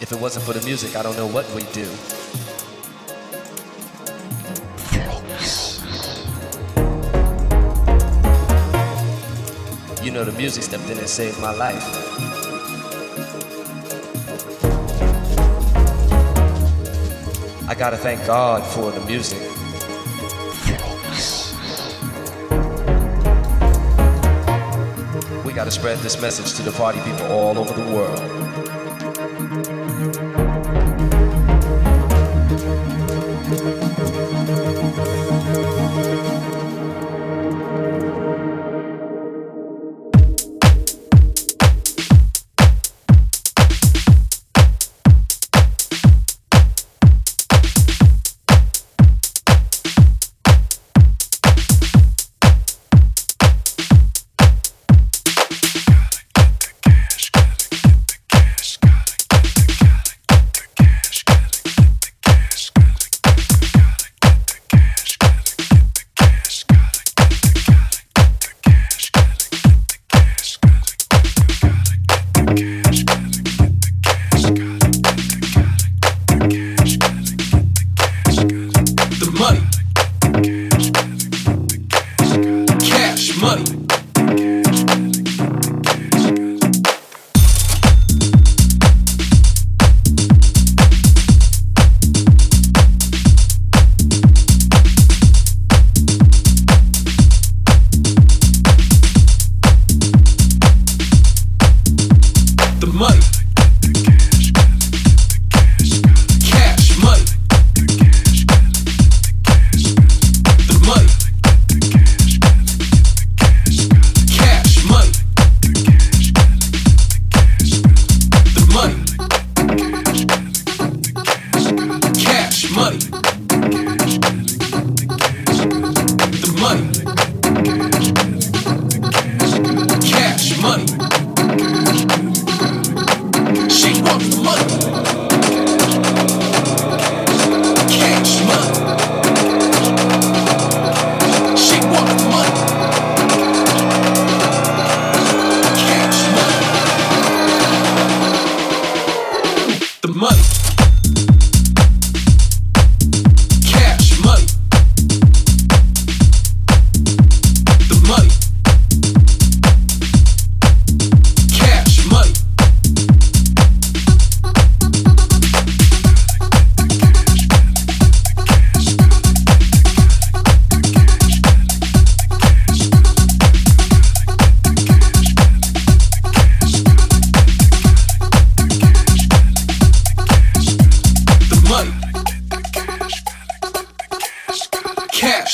If it wasn't for the music, I don't know what we'd do. You know, the music stepped in and saved my life. I gotta thank God for the music. We gotta spread this message to the party people all over the world.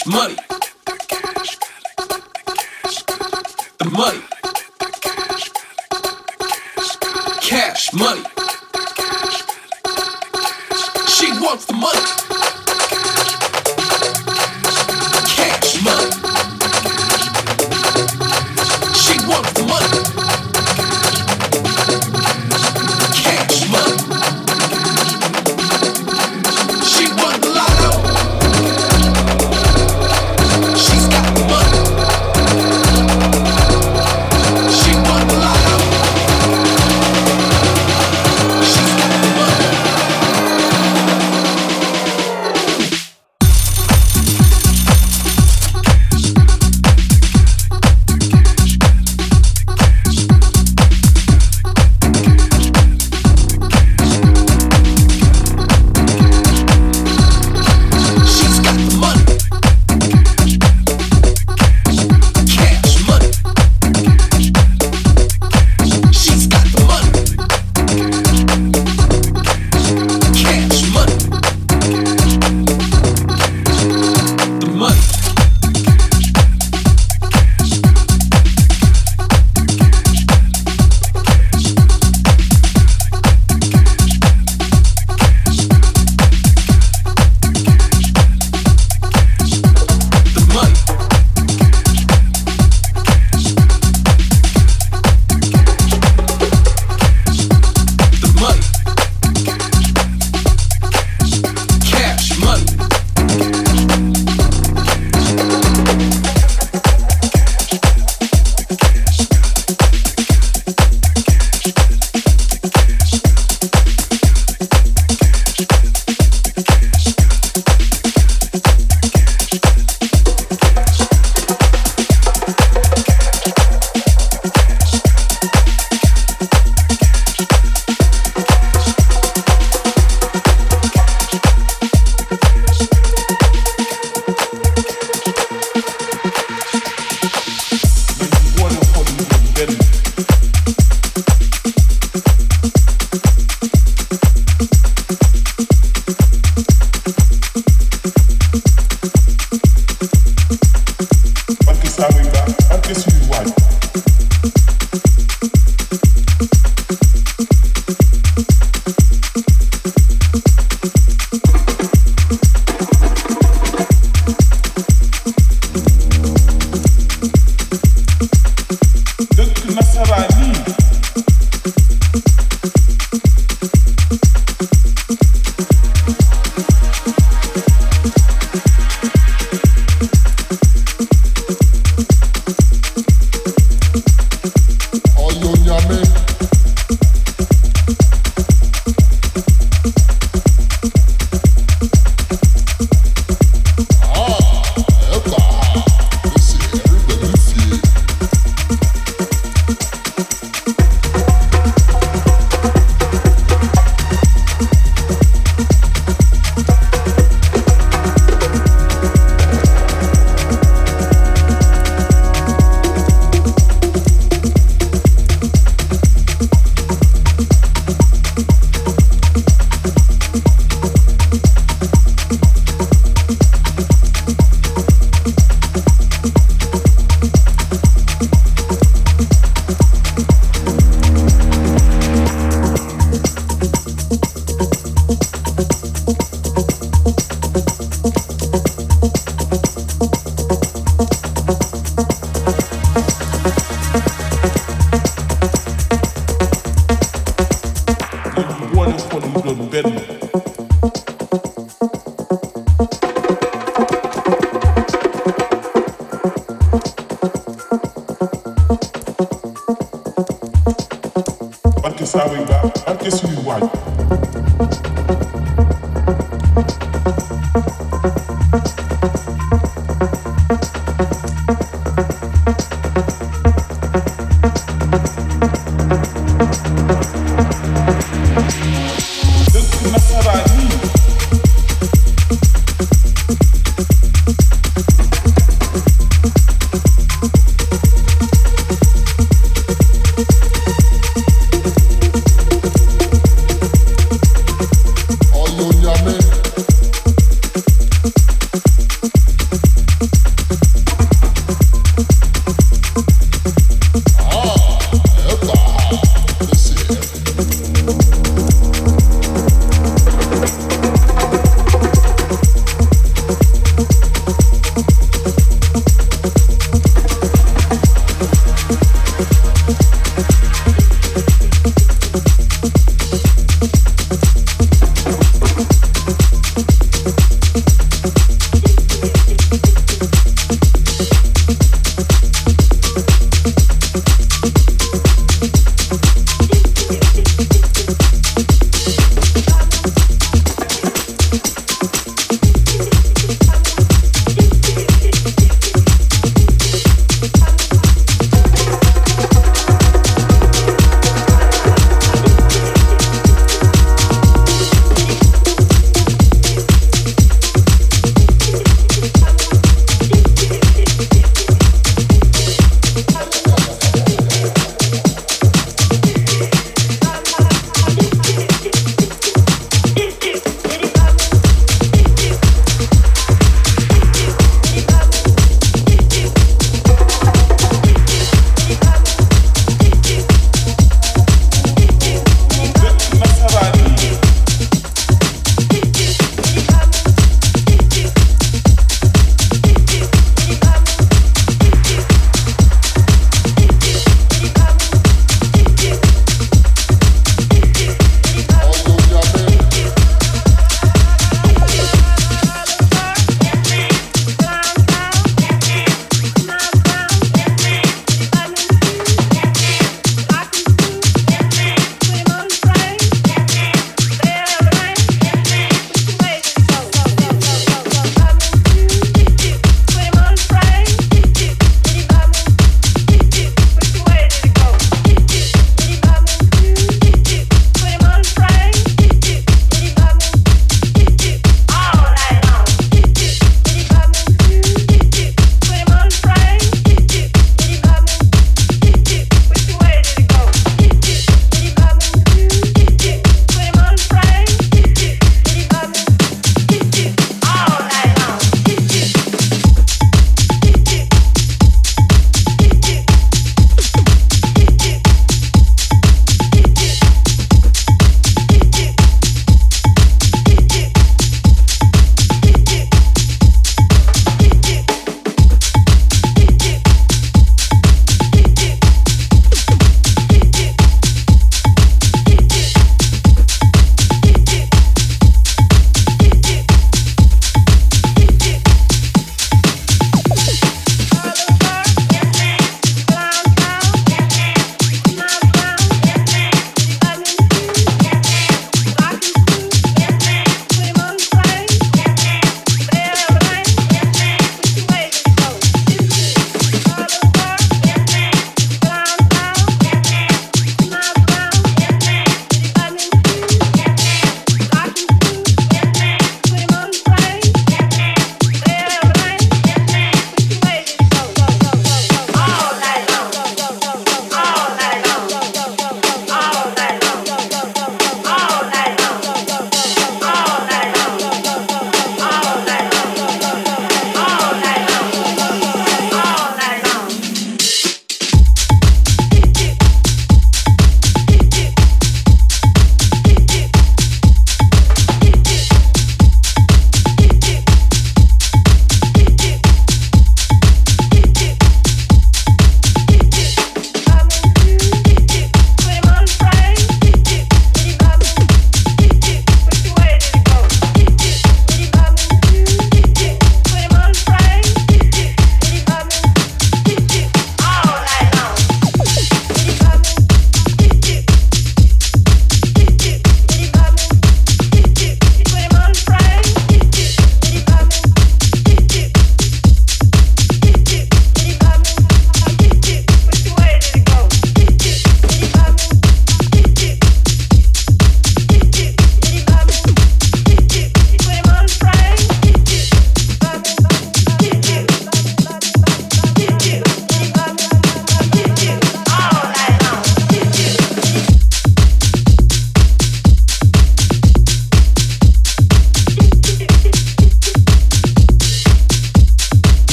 Cash money. The money. Cash money. She wants the money.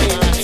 Yeah.